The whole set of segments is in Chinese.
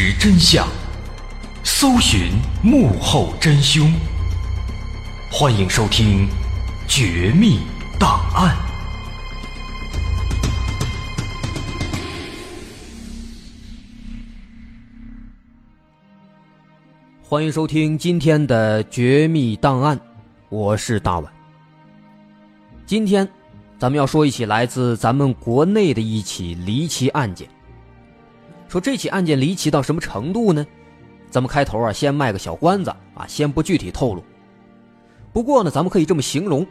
实真相，搜寻幕后真凶。欢迎收听《绝密档案》。欢迎收听今天的《绝密档案》，我是大碗。今天，咱们要说一起来自咱们国内的一起离奇案件。说这起案件离奇到什么程度呢？咱们开头啊，先卖个小关子啊，先不具体透露。不过呢，咱们可以这么形容：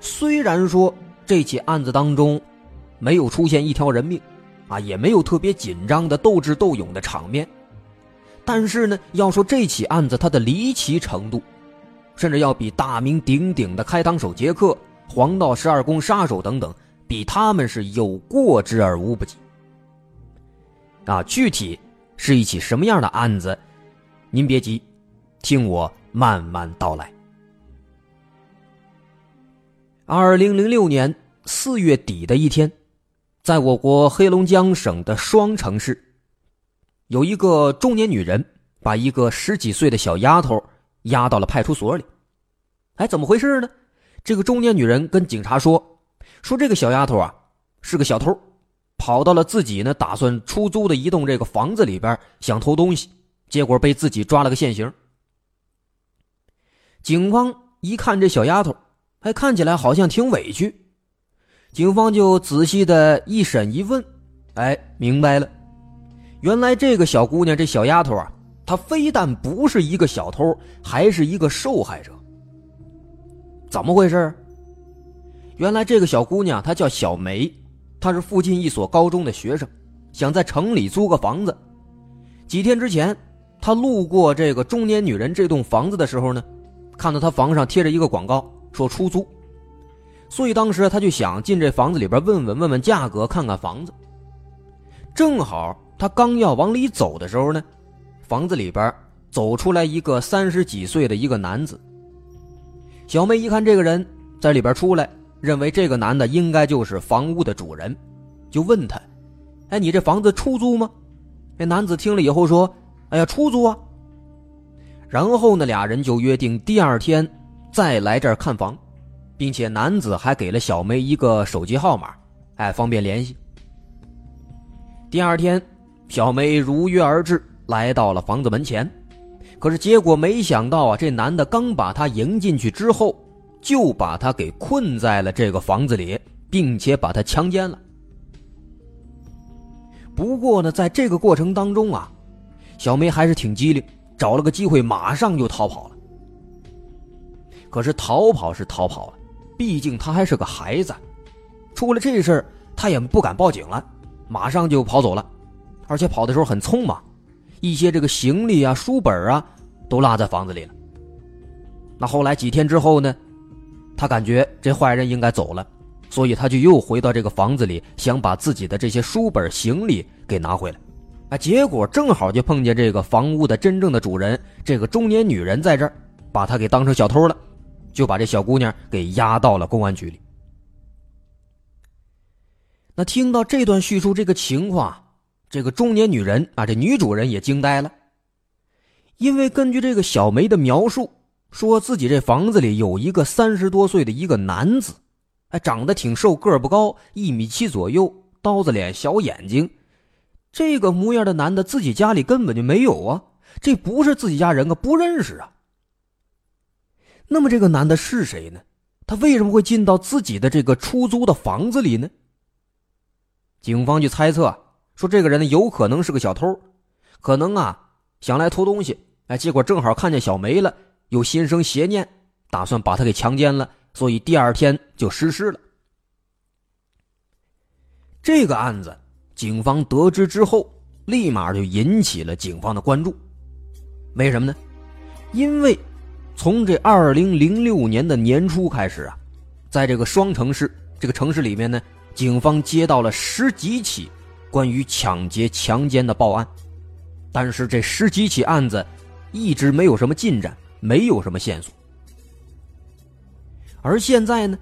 虽然说这起案子当中没有出现一条人命，啊，也没有特别紧张的斗智斗勇的场面，但是呢，要说这起案子它的离奇程度，甚至要比大名鼎鼎的开膛手杰克、黄道十二宫杀手等等，比他们是有过之而无不及。啊，具体是一起什么样的案子？您别急，听我慢慢道来。二零零六年四月底的一天，在我国黑龙江省的双城市，有一个中年女人把一个十几岁的小丫头押到了派出所里。哎，怎么回事呢？这个中年女人跟警察说：“说这个小丫头啊，是个小偷。”跑到了自己呢打算出租的一栋这个房子里边，想偷东西，结果被自己抓了个现行。警方一看这小丫头，还看起来好像挺委屈，警方就仔细的一审一问，哎，明白了，原来这个小姑娘这小丫头啊，她非但不是一个小偷，还是一个受害者。怎么回事？原来这个小姑娘她叫小梅。他是附近一所高中的学生，想在城里租个房子。几天之前，他路过这个中年女人这栋房子的时候呢，看到她房上贴着一个广告，说出租。所以当时他就想进这房子里边问问问问价格，看看房子。正好他刚要往里走的时候呢，房子里边走出来一个三十几岁的一个男子。小妹一看这个人在里边出来，认为这个男的应该就是房屋的主人，就问他：“哎，你这房子出租吗？”那男子听了以后说：“哎呀，出租啊。”然后呢，俩人就约定第二天再来这儿看房。并且男子还给了小梅一个手机号码，哎，方便联系。第二天，小梅如约而至，来到了房子门前。可是结果没想到啊，这男的刚把她迎进去之后，就把他给困在了这个房子里，并且把他强奸了。不过呢，在这个过程当中啊，小梅还是挺机灵，找了个机会马上就逃跑了。可是逃跑是逃跑了。毕竟他还是个孩子，出了这事儿，他也不敢报警了，马上就跑走了，而且跑的时候很匆忙，一些这个行李啊、书本啊都落在房子里了。那后来几天之后呢，他感觉这坏人应该走了，所以他就又回到这个房子里，想把自己的这些书本、行李给拿回来。啊，结果正好就碰见这个房屋的真正的主人，这个中年女人在这儿，把他给当成小偷了。就把这小姑娘给押到了公安局里。那听到这段叙述这个情况，这个中年女人啊，这女主人也惊呆了。因为根据这个小梅的描述，说自己这房子里有一个三十多岁的一个男子，哎，长得挺瘦，个儿不高，一米七左右，刀子脸，小眼睛，这个模样的男的，自己家里根本就没有啊，这不是自己家人啊，不认识啊。那么这个男的是谁呢？他为什么会进到自己的这个出租的房子里呢？警方就猜测说，这个人有可能是个小偷，可能啊想来偷东西，哎，结果正好看见小梅了，又心生邪念，打算把他给强奸了，所以第二天就实施了。这个案子，警方得知之后，立马就引起了警方的关注。为什么呢？因为。从这二零零六年的年初开始啊，在这个双城市这个城市里面呢，警方接到了十几起关于抢劫、强奸的报案，但是这十几起案子一直没有什么进展，没有什么线索。而现在呢，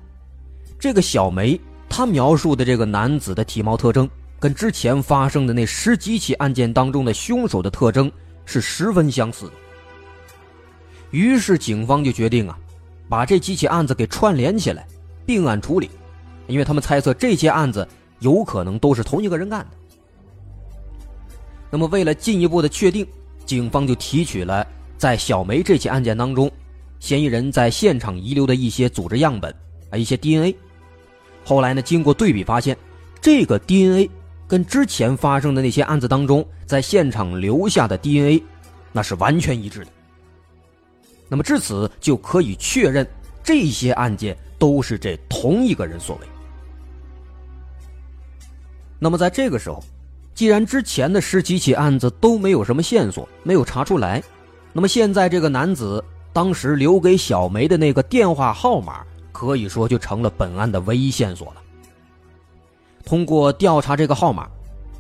这个小梅她描述的这个男子的体貌特征，跟之前发生的那十几起案件当中的凶手的特征是十分相似的。于是警方就决定啊，把这几起案子给串联起来，并案处理，因为他们猜测这些案子有可能都是同一个人干的。那么为了进一步的确定，警方就提取了在小梅这起案件当中，嫌疑人在现场遗留的一些组织样本啊，一些 DNA。后来呢，经过对比发现，这个 DNA 跟之前发生的那些案子当中在现场留下的 DNA，那是完全一致的。那么至此就可以确认，这些案件都是这同一个人所为。那么在这个时候，既然之前的十几起案子都没有什么线索，没有查出来，那么现在这个男子当时留给小梅的那个电话号码，可以说就成了本案的唯一线索了。通过调查这个号码，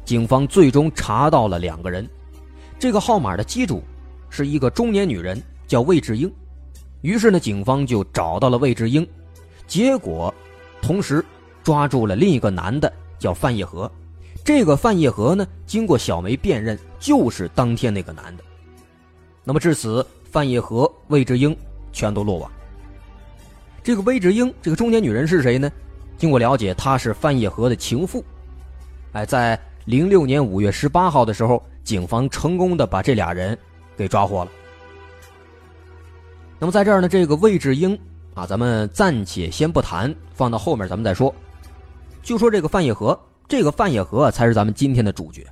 警方最终查到了两个人，这个号码的机主是一个中年女人。叫魏志英，于是呢，警方就找到了魏志英，结果，同时抓住了另一个男的，叫范叶和。这个范叶和呢，经过小梅辨认，就是当天那个男的。那么至此，范叶和、魏志英全都落网。这个魏志英，这个中年女人是谁呢？经过了解，她是范叶和的情妇。哎，在零六年五月十八号的时候，警方成功的把这俩人给抓获了。那么在这儿呢，这个魏志英啊，咱们暂且先不谈，放到后面咱们再说。就说这个范叶和，这个范叶和才是咱们今天的主角。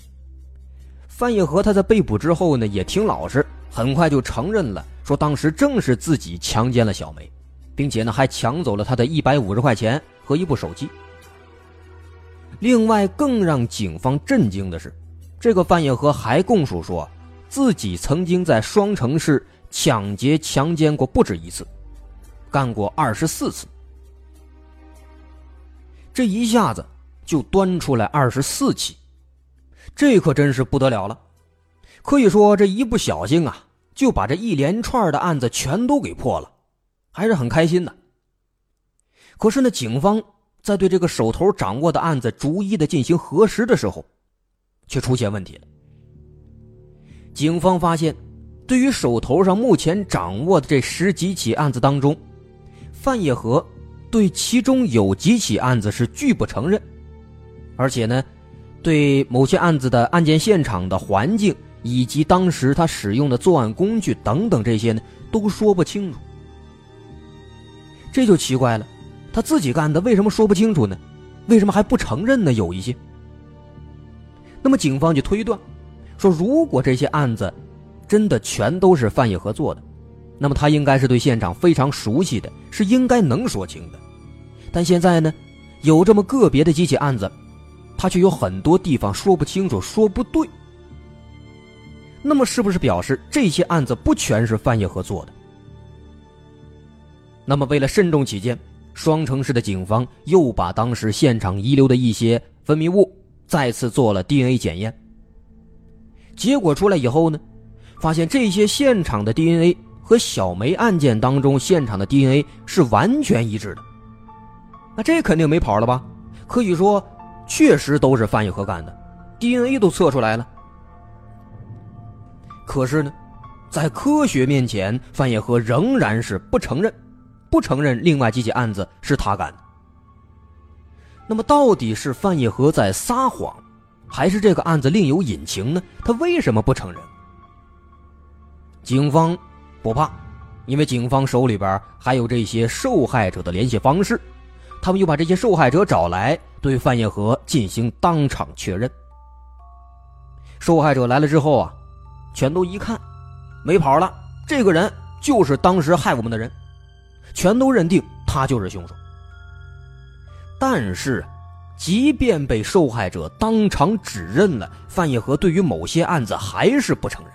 范叶和他在被捕之后呢，也挺老实，很快就承认了，说当时正是自己强奸了小梅，并且呢还抢走了她的一百五十块钱和一部手机。另外，更让警方震惊的是，这个范叶和还供述说，自己曾经在双城市。抢劫、强奸过不止一次，干过二十四次。这一下子就端出来二十四起，这可真是不得了了。可以说这一不小心啊，就把这一连串的案子全都给破了，还是很开心的。可是呢，警方在对这个手头掌握的案子逐一的进行核实的时候，却出现问题了。警方发现，对于手头上目前掌握的这十几起案子当中，范叶和对其中有几起案子是拒不承认，而且呢，对某些案子的案件现场的环境以及当时他使用的作案工具等等这些呢，都说不清楚。这就奇怪了，他自己干的为什么说不清楚呢？为什么还不承认呢？有一些。那么警方就推断。说，如果这些案子真的全都是范野合做的，那么他应该是对现场非常熟悉的，是应该能说清的。但现在呢，有这么个别的几起案子，他却有很多地方说不清楚、说不对。那么，是不是表示这些案子不全是范野合做的？那么，为了慎重起见，双城市的警方又把当时现场遗留的一些分泌物再次做了 DNA 检验。结果出来以后呢，发现这些现场的 DNA 和小梅案件当中现场的 DNA 是完全一致的。那这肯定没跑了吧？可以说，确实都是范叶和干的，DNA 都测出来了。可是呢，在科学面前，范野和仍然是不承认，不承认另外几起案子是他干的。那么，到底是范野和在撒谎？还是这个案子另有隐情呢？他为什么不承认？警方不怕，因为警方手里边还有这些受害者的联系方式，他们又把这些受害者找来，对范叶和进行当场确认。受害者来了之后啊，全都一看，没跑了，这个人就是当时害我们的人，全都认定他就是凶手。但是。即便被受害者当场指认了，范叶和对于某些案子还是不承认。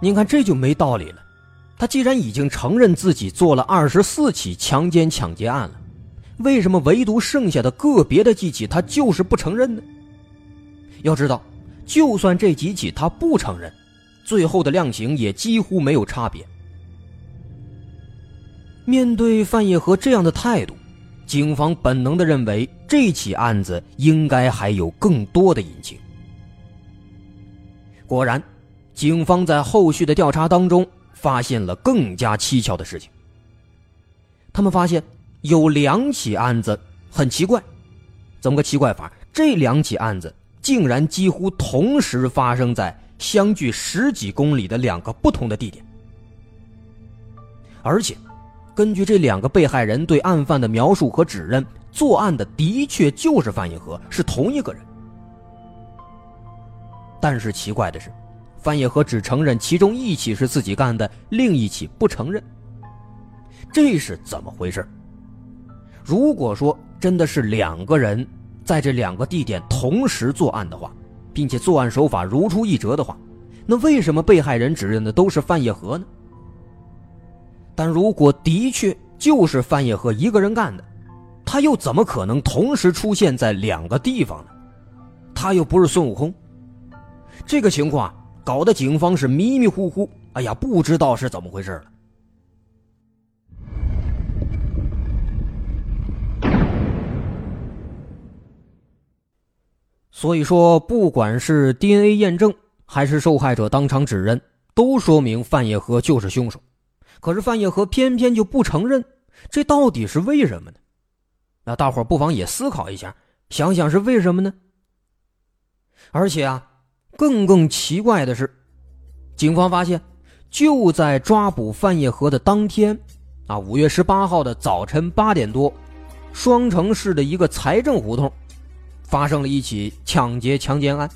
您看，这就没道理了。他既然已经承认自己做了二十四起强奸抢劫案了，为什么唯独剩下的个别的几起他就是不承认呢？要知道，就算这几起他不承认，最后的量刑也几乎没有差别。面对范叶和这样的态度。警方本能的认为，这起案子应该还有更多的隐情。果然，警方在后续的调查当中发现了更加蹊跷的事情。他们发现有两起案子很奇怪，怎么个奇怪法？这两起案子竟然几乎同时发生在相距十几公里的两个不同的地点，而且。根据这两个被害人对案犯的描述和指认，作案的的确就是范野和，是同一个人。但是奇怪的是，范野和只承认其中一起是自己干的，另一起不承认。这是怎么回事？如果说真的是两个人在这两个地点同时作案的话，并且作案手法如出一辙的话，那为什么被害人指认的都是范叶和呢？但如果的确就是范叶和一个人干的，他又怎么可能同时出现在两个地方呢？他又不是孙悟空。这个情况搞得警方是迷迷糊糊，哎呀，不知道是怎么回事了。所以说，不管是 DNA 验证，还是受害者当场指认，都说明范叶和就是凶手。可是范叶和偏偏就不承认，这到底是为什么呢？那大伙不妨也思考一下，想想是为什么呢？而且啊，更更奇怪的是，警方发现，就在抓捕范叶和的当天，啊，五月十八号的早晨八点多，双城市的一个财政胡同，发生了一起抢劫强奸案。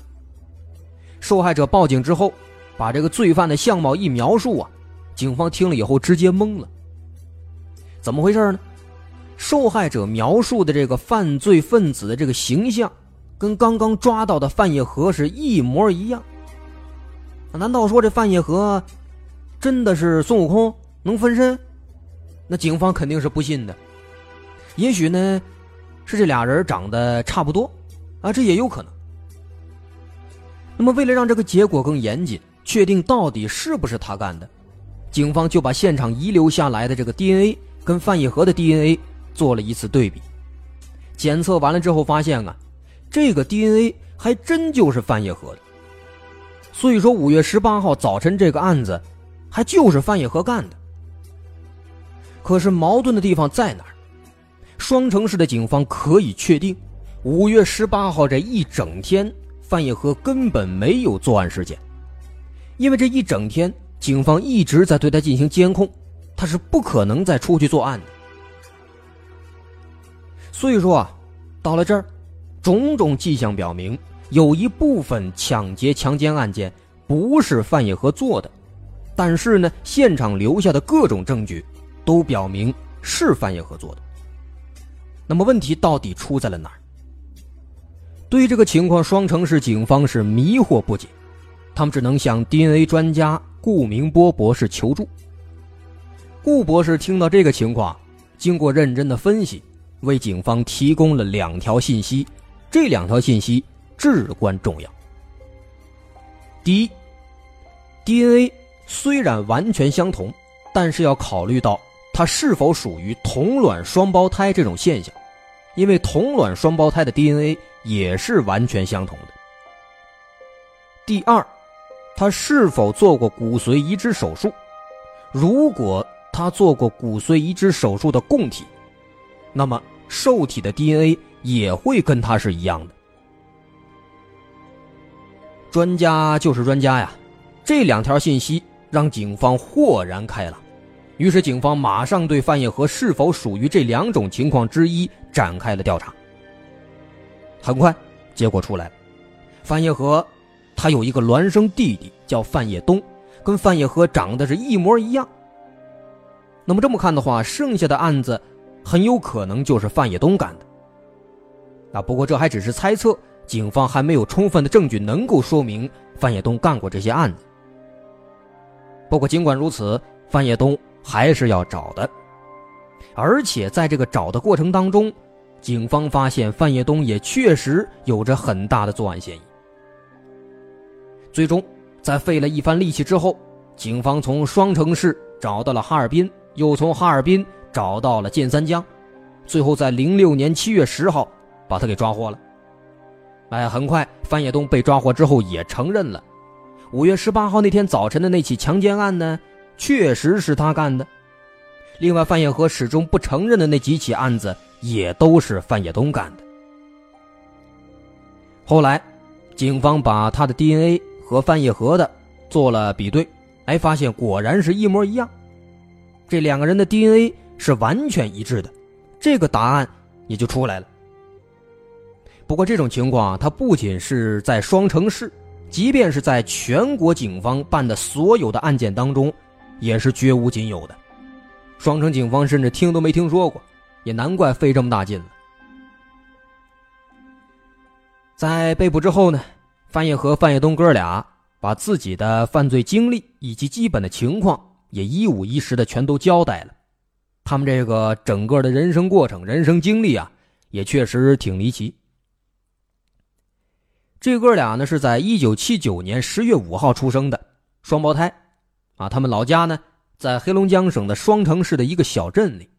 受害者报警之后，把这个罪犯的相貌一描述啊。警方听了以后直接懵了，怎么回事呢？受害者描述的这个犯罪分子的这个形象，跟刚刚抓到的范叶和是一模一样。难道说这范叶和真的是孙悟空能分身？那警方肯定是不信的。也许呢，是这俩人长得差不多，啊，这也有可能。那么，为了让这个结果更严谨，确定到底是不是他干的，警方就把现场遗留下来的这个 DNA 跟范野和的 DNA 做了一次对比。检测完了之后，发现啊，这个 DNA 还真就是范叶和的。所以说，五月十八号早晨这个案子，还就是范叶和干的。可是矛盾的地方在哪儿？双城市的警方可以确定，五月十八号这一整天，范叶和根本没有作案时间，因为这一整天警方一直在对他进行监控，他是不可能再出去作案的。所以说啊，到了这儿，种种迹象表明，有一部分抢劫、强奸案件不是范叶和做的，但是呢，现场留下的各种证据都表明是范叶和做的。那么问题到底出在了哪儿？对于这个情况，双城市警方是迷惑不解，他们只能向 DNA 专家顾明波博士求助。顾博士听到这个情况，经过认真的分析，为警方提供了两条信息，这两条信息至关重要。第一，DNA 虽然完全相同，但是要考虑到它是否属于同卵双胞胎这种现象。因为同卵双胞胎的 DNA 也是完全相同的。第二，他是否做过骨髓移植手术？如果他做过骨髓移植手术的供体，那么受体的 DNA 也会跟他是一样的。专家就是专家呀，这两条信息让警方豁然开朗。于是，警方马上对范叶和是否属于这两种情况之一展开了调查。很快，结果出来了，范叶和他有一个孪生弟弟叫范叶东，跟范叶和长得是一模一样。那么这么看的话，剩下的案子很有可能就是范叶东干的。啊，不过这还只是猜测，警方还没有充分的证据能够说明范叶东干过这些案子。不过尽管如此，范野东。还是要找的，而且在这个找的过程当中，警方发现范业东也确实有着很大的作案嫌疑。最终，在费了一番力气之后，警方从双城市找到了哈尔滨，又从哈尔滨找到了建三江，最后在零六年七月十号把他给抓获了。哎，很快范业东被抓获之后也承认了，五月十八号那天早晨的那起强奸案呢。确实是他干的。另外，范叶和始终不承认的那几起案子，也都是范叶东干的。后来，警方把他的 DNA 和范叶和的做了比对，哎，发现果然是一模一样。这两个人的 DNA 是完全一致的，这个答案也就出来了。不过，这种情况啊它不仅是在双城市，即便是在全国警方办的所有的案件当中。也是绝无仅有的，双城警方甚至听都没听说过，也难怪费这么大劲了。在被捕之后呢，范野和范野东哥俩把自己的犯罪经历以及基本的情况也一五一十的全都交代了。他们这个整个的人生过程、人生经历啊，也确实挺离奇。这哥俩呢是在一九七九年十月五号出生的双胞胎。啊，他们老家呢，在黑龙江省的双城市的一个小镇里。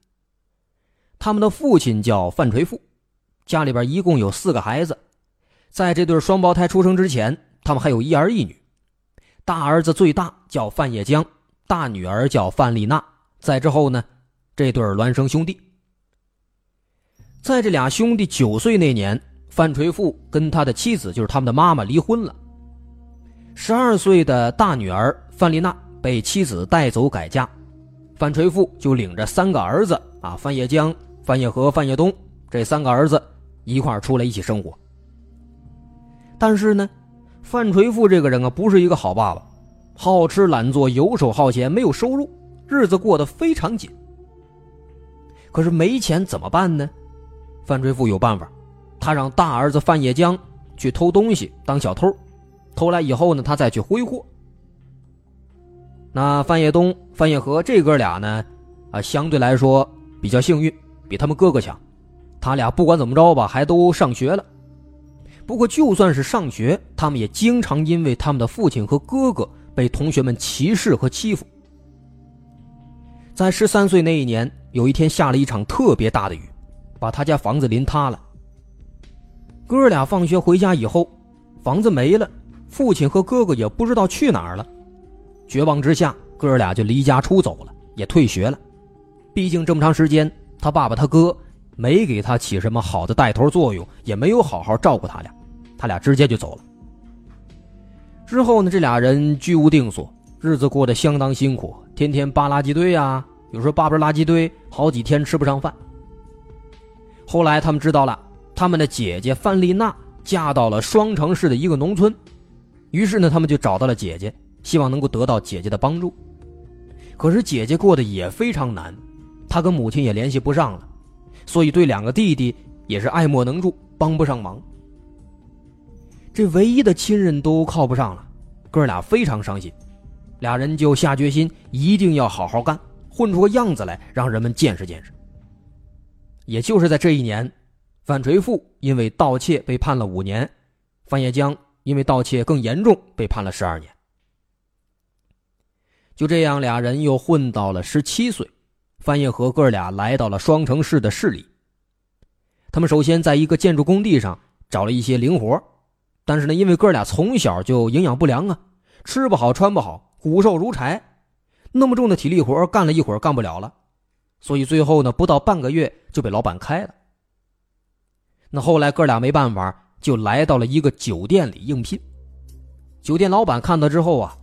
他们的父亲叫范垂富，家里边一共有四个孩子。在这对双胞胎出生之前，他们还有一儿一女。大儿子最大叫范叶江，大女儿叫范丽娜。在之后呢，这对孪生兄弟。在这俩兄弟九岁那年，范垂富跟他的妻子，就是他们的妈妈离婚了。十二岁的大女儿范丽娜。被妻子带走改嫁，范垂富就领着三个儿子啊，范叶江、范叶和、范叶东这三个儿子一块出来一起生活。但是呢，范垂富这个人啊，不是一个好爸爸，好吃懒做、游手好闲，没有收入，日子过得非常紧。可是没钱怎么办呢？范垂富有办法，他让大儿子范叶江去偷东西当小偷，偷来以后呢，他再去挥霍。那范叶东、范叶和这哥俩呢，啊，相对来说比较幸运，比他们哥哥强。他俩不管怎么着吧，还都上学了。不过就算是上学，他们也经常因为他们的父亲和哥哥被同学们歧视和欺负。在十三岁那一年，有一天下了一场特别大的雨，把他家房子淋塌了。哥俩放学回家以后，房子没了，父亲和哥哥也不知道去哪儿了。绝望之下，哥俩就离家出走了，也退学了。毕竟这么长时间，他爸爸他哥没给他起什么好的带头作用，也没有好好照顾他俩，他俩直接就走了。之后呢，这俩人居无定所，日子过得相当辛苦，天天扒垃圾堆啊，有时候扒不着垃圾堆，好几天吃不上饭。后来他们知道了。他们的姐姐范丽娜嫁到了双城市的一个农村，于是呢，他们就找到了姐姐，希望能够得到姐姐的帮助。可是姐姐过得也非常难，他跟母亲也联系不上了，所以对两个弟弟也是爱莫能助，帮不上忙。这唯一的亲人都靠不上了，哥俩非常伤心，俩人就下决心一定要好好干，混出个样子来，让人们见识见识。也就是在这一年。范垂富因为盗窃被判了五年，范叶江因为盗窃更严重被判了十二年。就这样，俩人又混到了十七岁，范叶和哥俩来到了双城市的市里。他们首先在一个建筑工地上找了一些零活，但是呢，因为哥俩从小就营养不良啊，吃不好穿不好，骨瘦如柴，那么重的体力活干了一会儿干不了了，所以最后呢，不到半个月就被老板开了。那后来哥俩没办法，就来到了一个酒店里应聘。酒店老板看到之后啊，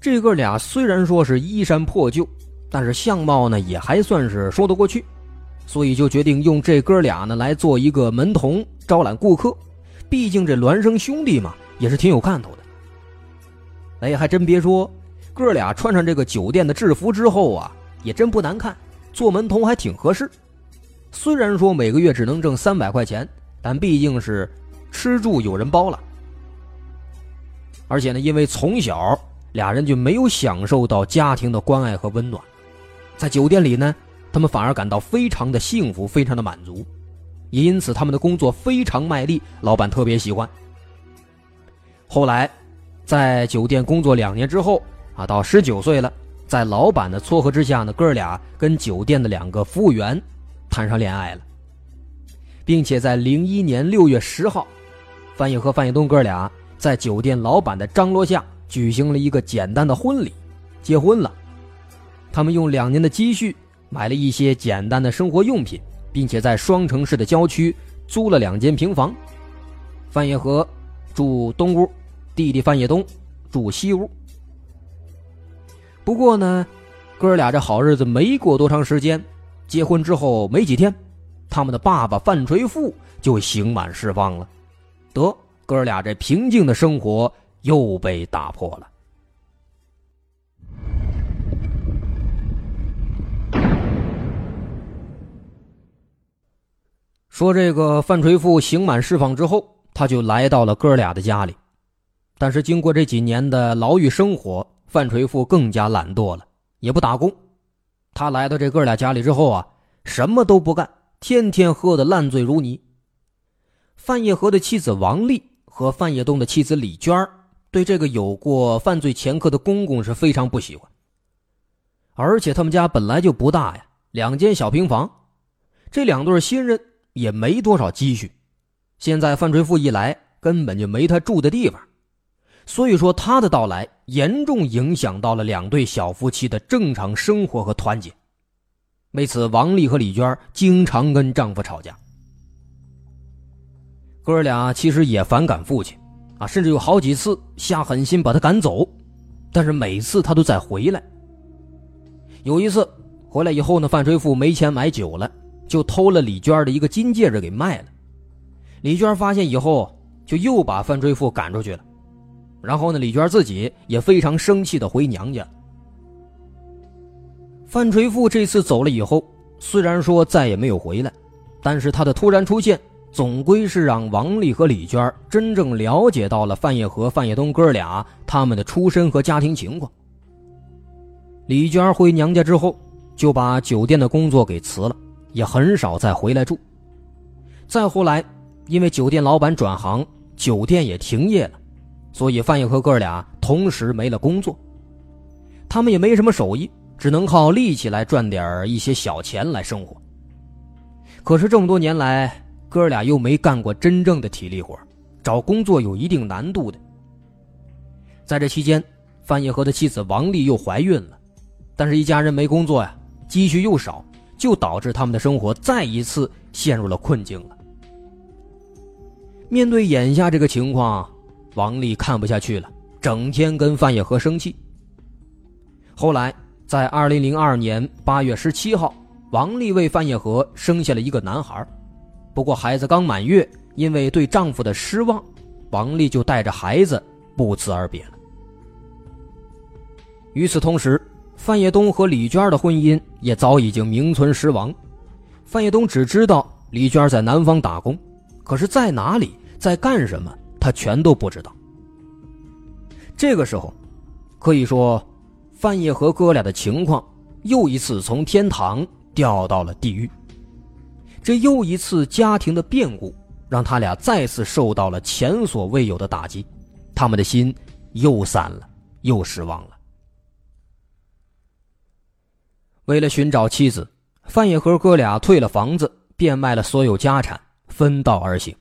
这哥俩虽然说是衣衫破旧，但是相貌呢也还算是说得过去，所以就决定用这哥俩呢来做一个门童，招揽顾客。毕竟这孪生兄弟嘛，也是挺有看头的。哎，还真别说，哥俩穿上这个酒店的制服之后啊，也真不难看，做门童还挺合适。虽然说每个月只能挣三百块钱，但毕竟是吃住有人包了。而且呢，因为从小俩人就没有享受到家庭的关爱和温暖，在酒店里呢，他们反而感到非常的幸福，非常的满足，也因此他们的工作非常卖力，老板特别喜欢。后来，在酒店工作两年之后啊，到十九岁了，在老板的撮合之下呢，哥俩跟酒店的两个服务员。谈上恋爱了，并且在零一年六月十号，范毅和范毅东哥俩在酒店老板的张罗下举行了一个简单的婚礼，结婚了。他们用两年的积蓄买了一些简单的生活用品，并且在双城市的郊区租了两间平房。范叶和住东屋，弟弟范叶东住西屋。不过呢，哥俩这好日子没过多长时间。结婚之后没几天，他们的爸爸范垂富就刑满释放了，得哥俩这平静的生活又被打破了。说这个范垂富刑满释放之后，他就来到了哥俩的家里，但是经过这几年的牢狱生活，范垂富更加懒惰了，也不打工。他来到这哥俩家里之后啊，什么都不干，天天喝的烂醉如泥。范叶和的妻子王丽和范叶东的妻子李娟对这个有过犯罪前科的公公是非常不喜欢。而且他们家本来就不大呀，两间小平房，这两对新人也没多少积蓄，现在范垂富一来，根本就没他住的地方。所以说，他的到来严重影响到了两对小夫妻的正常生活和团结。为此，王丽和李娟经常跟丈夫吵架。哥俩其实也反感父亲，啊，甚至有好几次下狠心把他赶走，但是每次他都再回来。有一次回来以后呢，范垂富没钱买酒了，就偷了李娟的一个金戒指给卖了。李娟发现以后，就又把范垂富赶出去了。然后呢，李娟自己也非常生气的回娘家。范垂富这次走了以后，虽然说再也没有回来，但是他的突然出现，总归是让王丽和李娟真正了解到了范叶和范叶东哥俩他们的出身和家庭情况。李娟回娘家之后，就把酒店的工作给辞了，也很少再回来住。再后来，因为酒店老板转行，酒店也停业了，所以范叶和哥俩同时没了工作。他们也没什么手艺，只能靠力气来赚点一些小钱来生活。可是这么多年来，哥俩又没干过真正的体力活，找工作有一定难度的。在这期间，范叶和的妻子王丽又怀孕了，但是一家人没工作呀，积蓄又少，就导致他们的生活再一次陷入了困境了。面对眼下这个情况，王丽看不下去了，整天跟范野和生气。后来，在二零零二年八月十七号，王丽为范野和生下了一个男孩。不过孩子刚满月，因为对丈夫的失望，王丽就带着孩子不辞而别了。与此同时，范业东和李娟的婚姻也早已经名存实亡。范业东只知道李娟在南方打工，可是在哪里，在干什么，他全都不知道。这个时候，可以说，范业和哥俩的情况又一次从天堂掉到了地狱。这又一次家庭的变故，让他俩再次受到了前所未有的打击，他们的心又散了，又失望了。为了寻找妻子，范野和哥俩退了房子，变卖了所有家产，分道而行。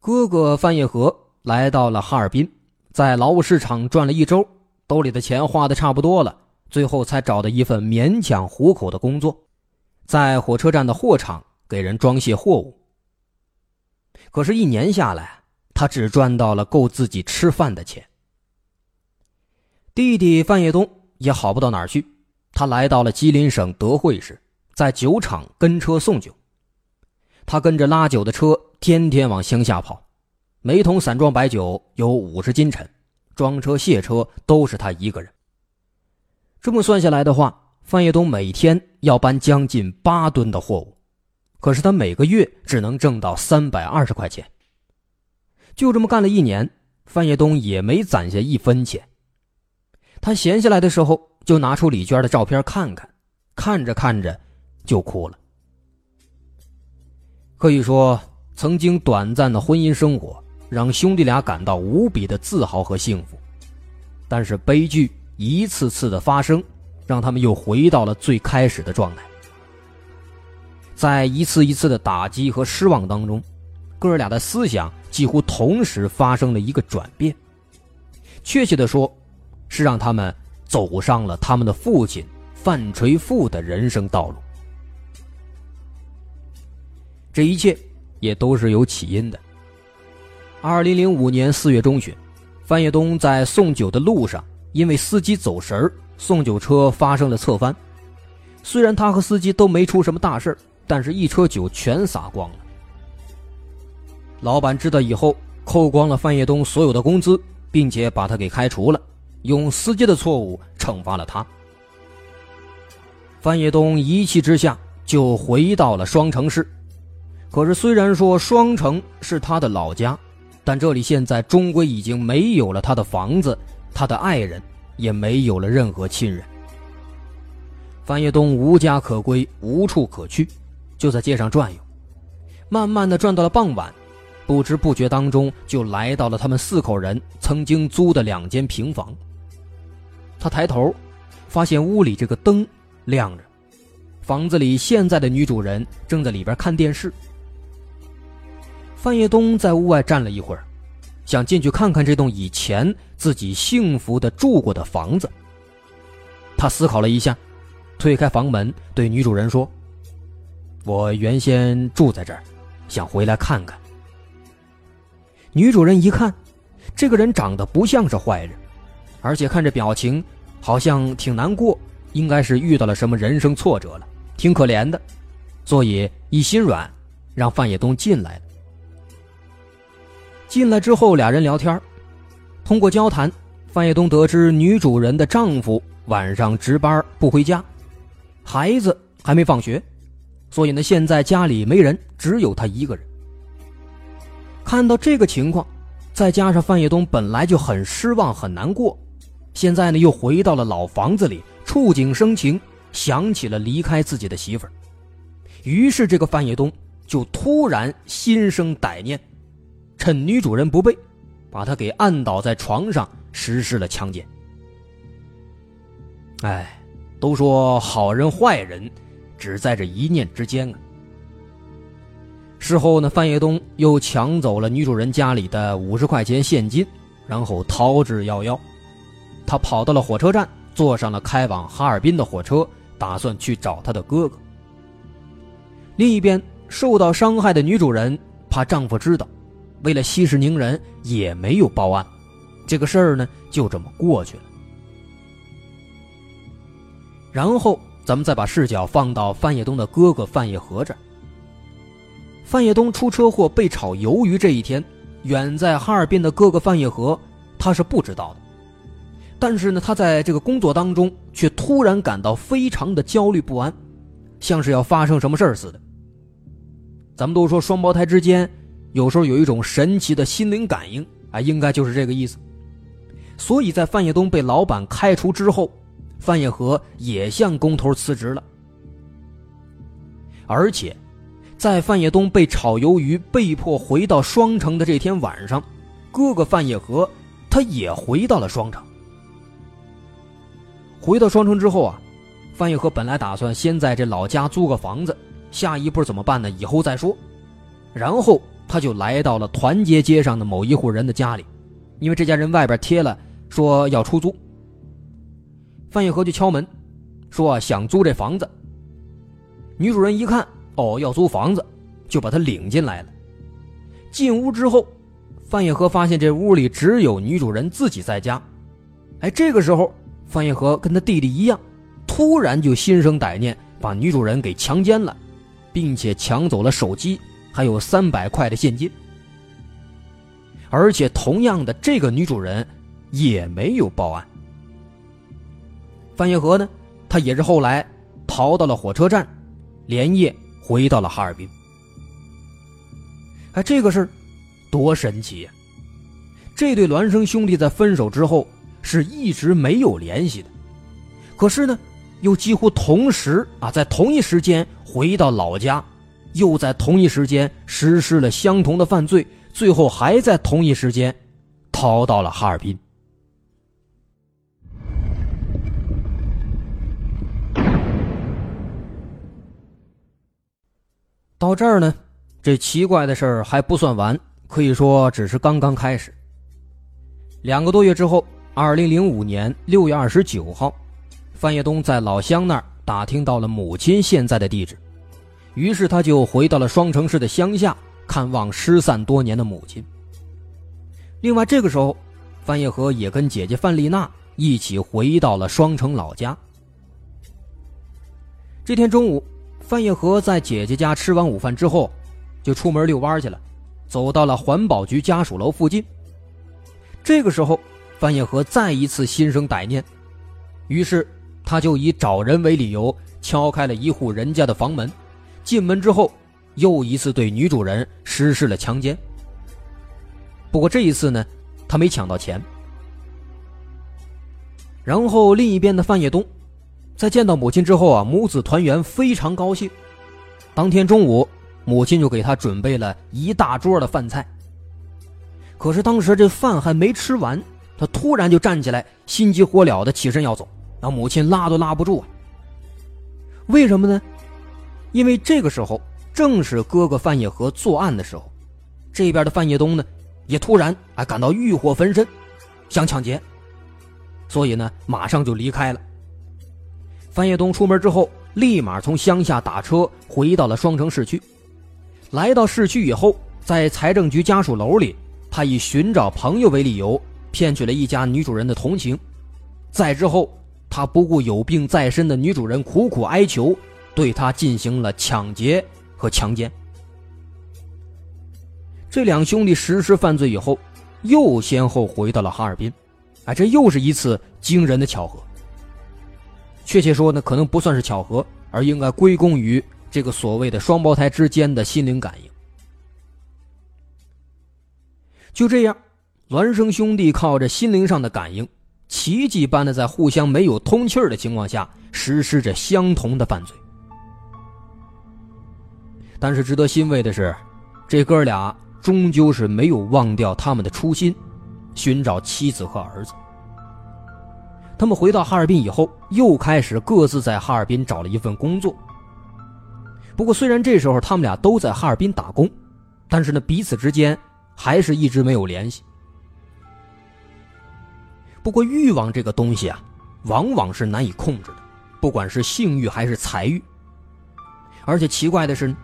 哥哥范野和来到了哈尔滨，在劳务市场转了一周，兜里的钱花的差不多了，最后才找到一份勉强糊口的工作，在火车站的货场给人装卸货物。可是，一年下来，他只赚到了够自己吃饭的钱。弟弟范业东也好不到哪儿去。他来到了吉林省德惠市，在酒厂跟车送酒。他跟着拉酒的车，天天往乡下跑，每桶散装白酒有五十斤沉，装车卸车都是他一个人。这么算下来的话，范业东每天要搬将近八吨的货物，可是他每个月只能挣到三百二十块钱。就这么干了一年，范业东也没攒下一分钱。他闲下来的时候。就拿出李娟的照片看看，看着看着就哭了。可以说，曾经短暂的婚姻生活让兄弟俩感到无比的自豪和幸福，但是悲剧一次次的发生，让他们又回到了最开始的状态。在一次一次的打击和失望当中，哥俩的思想几乎同时发生了一个转变，确切的说，是让他们。走上了他们的父亲范垂富的人生道路。这一切也都是有起因的。二零零五年四月中旬，范业东在送酒的路上，因为司机走神儿送酒车发生了侧翻。虽然他和司机都没出什么大事但是一车酒全洒光了。老板知道以后，扣光了范业东所有的工资，并且把他给开除了。用司机的错误惩罚了他。范叶东一气之下就回到了双城市。可是，虽然说双城是他的老家，但这里现在终归已经没有了他的房子，他的爱人也没有了任何亲人。范叶东无家可归，无处可去，就在街上转悠。慢慢的转到了傍晚，不知不觉当中就来到了他们四口人曾经租的两间平房。他抬头，发现屋里这个灯亮着，房子里现在的女主人正在里边看电视。范叶东在屋外站了一会儿，想进去看看这栋以前自己幸福的住过的房子。他思考了一下，推开房门，对女主人说：“我原先住在这儿，想回来看看。”女主人一看，这个人长得不像是坏人，而且看这表情。好像挺难过，应该是遇到了什么人生挫折了，挺可怜的，所以一心软，让范叶东进来了。进来之后，俩人聊天，通过交谈，范叶东得知女主人的丈夫晚上值班不回家，孩子还没放学，所以呢，现在家里没人，只有他一个人。看到这个情况，再加上范叶东本来就很失望、很难过。现在呢，又回到了老房子里，触景生情，想起了离开自己的媳妇儿。于是，这个范业东就突然心生歹念，趁女主人不备，把她给按倒在床上，实施了强奸。哎，都说好人坏人，只在这一念之间啊。事后呢，范业东又抢走了女主人家里的五十块钱现金，然后逃之夭夭。他跑到了火车站，坐上了开往哈尔滨的火车，打算去找他的哥哥。另一边，受到伤害的女主人怕丈夫知道，为了息事宁人，也没有报案。这个事儿呢，就这么过去了。然后，咱们再把视角放到范业东的哥哥范业和这儿。范业东出车祸被炒鱿鱼这一天，远在哈尔滨的哥哥范业和他是不知道的。但是呢，他在这个工作当中却突然感到非常的焦虑不安，像是要发生什么事儿似的。咱们都说双胞胎之间有时候有一种神奇的心灵感应啊，应该就是这个意思。所以在范业东被老板开除之后，范业和也向工头辞职了。而且，在范业东被炒鱿鱼、被迫回到双城的这天晚上，哥哥范业和他也回到了双城。回到双城之后啊，范玉和本来打算先在这老家租个房子，下一步怎么办呢？以后再说。然后他就来到了团结街上的某一户人的家里，因为这家人外边贴了说要出租。范玉和就敲门，说想租这房子。女主人一看，哦，要租房子，就把他领进来了。进屋之后，范玉和发现这屋里只有女主人自己在家。哎，这个时候。范叶和跟他弟弟一样，突然就心生歹念，把女主人给强奸了，并且抢走了手机，还有三百块的现金。而且同样的，这个女主人也没有报案。范叶和呢，他也是后来逃到了火车站，连夜回到了哈尔滨。哎，这个事多神奇呀！这对孪生兄弟在分手之后。是一直没有联系的，可是呢，又几乎同时啊，在同一时间回到老家，又在同一时间实施了相同的犯罪，最后还在同一时间逃到了哈尔滨。到这儿呢，这奇怪的事儿还不算完，可以说只是刚刚开始。两个多月之后。二零零五年六月二十九号，范业东在老乡那儿打听到了母亲现在的地址，于是他就回到了双城市的乡下看望失散多年的母亲。另外，这个时候，范叶和也跟姐姐范丽娜一起回到了双城老家。这天中午，范叶和在姐姐家吃完午饭之后，就出门遛弯去了，走到了环保局家属楼附近。这个时候。范业和再一次心生歹念，于是他就以找人为理由敲开了一户人家的房门，进门之后又一次对女主人实施了强奸。不过这一次呢，他没抢到钱。然后另一边的范业东，在见到母亲之后啊，母子团圆，非常高兴。当天中午，母亲就给他准备了一大桌的饭菜。可是当时这饭还没吃完。他突然就站起来，心急火燎的起身要走，那母亲拉都拉不住啊。为什么呢？因为这个时候正是哥哥范业和作案的时候，这边的范业东呢，也突然啊感到欲火焚身，想抢劫，所以呢，马上就离开了。范业东出门之后，立马从乡下打车回到了双城市区。来到市区以后，在财政局家属楼里，他以寻找朋友为理由。骗取了一家女主人的同情，再之后，他不顾有病在身的女主人苦苦哀求，对他进行了抢劫和强奸。这两兄弟实施犯罪以后，又先后回到了哈尔滨，啊，这又是一次惊人的巧合。确切说呢，可能不算是巧合，而应该归功于这个所谓的双胞胎之间的心灵感应。就这样。孪生兄弟靠着心灵上的感应，奇迹般的在互相没有通气儿的情况下实施着相同的犯罪。但是值得欣慰的是，这哥俩终究是没有忘掉他们的初心，寻找妻子和儿子。他们回到哈尔滨以后，又开始各自在哈尔滨找了一份工作。不过，虽然这时候他们俩都在哈尔滨打工，但是呢，彼此之间还是一直没有联系。不过，欲望这个东西啊，往往是难以控制的，不管是性欲还是财欲。而且奇怪的是，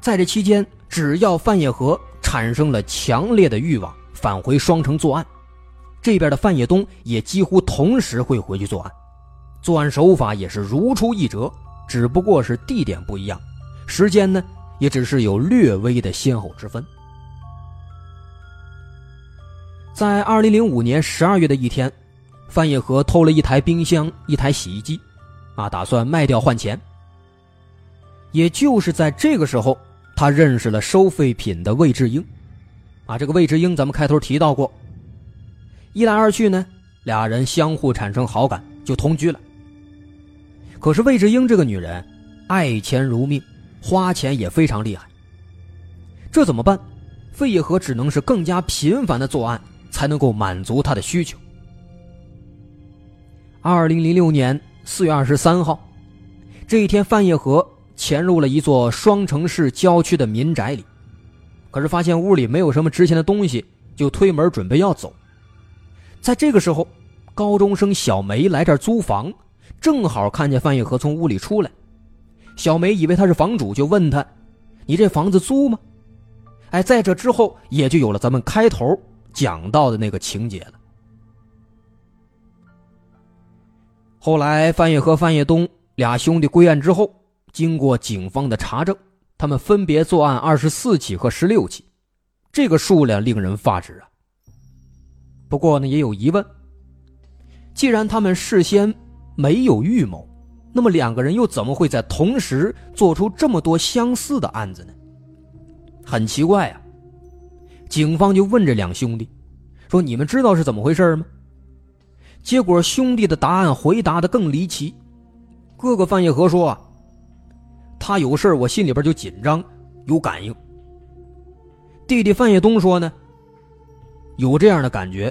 在这期间，只要范野和产生了强烈的欲望，返回双城作案。这边的范野东也几乎同时会回去作案，作案手法也是如出一辙，只不过是地点不一样，时间呢也只是有略微的先后之分。在二零零五年十二月的一天，范叶和偷了一台冰箱、一台洗衣机，啊，打算卖掉换钱。也就是在这个时候，他认识了收废品的魏志英，啊，这个魏志英咱们开头提到过。一来二去呢，俩人相互产生好感，就同居了。可是魏志英这个女人，爱钱如命，花钱也非常厉害。这怎么办？费野和只能是更加频繁的作案，才能够满足她的需求。二零零六年四月二十三号，这一天，范叶和潜入了一座双城市郊区的民宅里，可是发现屋里没有什么值钱的东西，就推门准备要走。在这个时候，高中生小梅来这儿租房，正好看见范叶和从屋里出来。小梅以为他是房主，就问他：“你这房子租吗？”哎，在这之后，也就有了咱们开头讲到的那个情节了。后来，范叶和范叶东俩兄弟归案之后，经过警方的查证，他们分别作案二十四起和十六起，这个数量令人发指啊！不过呢，也有疑问。既然他们事先没有预谋，那么两个人又怎么会在同时做出这么多相似的案子呢？很奇怪啊！警方就问这两兄弟，说：“你们知道是怎么回事吗？”结果兄弟的答案回答的更离奇。哥哥范叶和说：“啊，他有事我心里边就紧张，有感应。”弟弟范叶东说呢。有这样的感觉，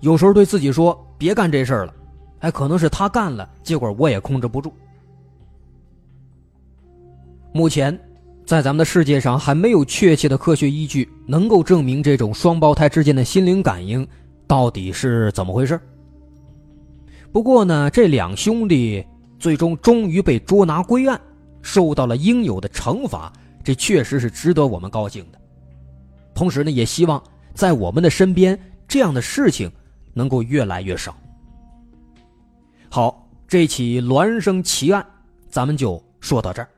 有时候对自己说别干这事儿了，哎，可能是他干了，结果我也控制不住。目前，在咱们的世界上还没有确切的科学依据能够证明这种双胞胎之间的心灵感应到底是怎么回事。不过呢，这两兄弟最终终于被捉拿归案，受到了应有的惩罚，这确实是值得我们高兴的。同时呢，也希望。在我们的身边，这样的事情能够越来越少。好，这起孪生奇案，咱们就说到这儿。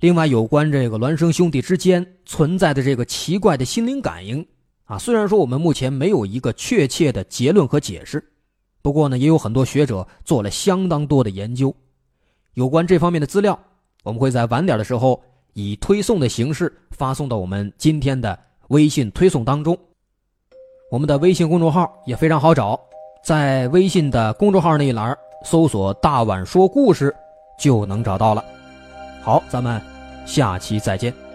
另外，有关这个孪生兄弟之间存在的这个奇怪的心灵感应啊，虽然说我们目前没有一个确切的结论和解释，不过呢，也有很多学者做了相当多的研究。有关这方面的资料，我们会在晚点的时候以推送的形式发送到我们今天的。微信推送当中，我们的微信公众号也非常好找，在微信的公众号那一栏搜索“大碗说故事”就能找到了。好，咱们下期再见。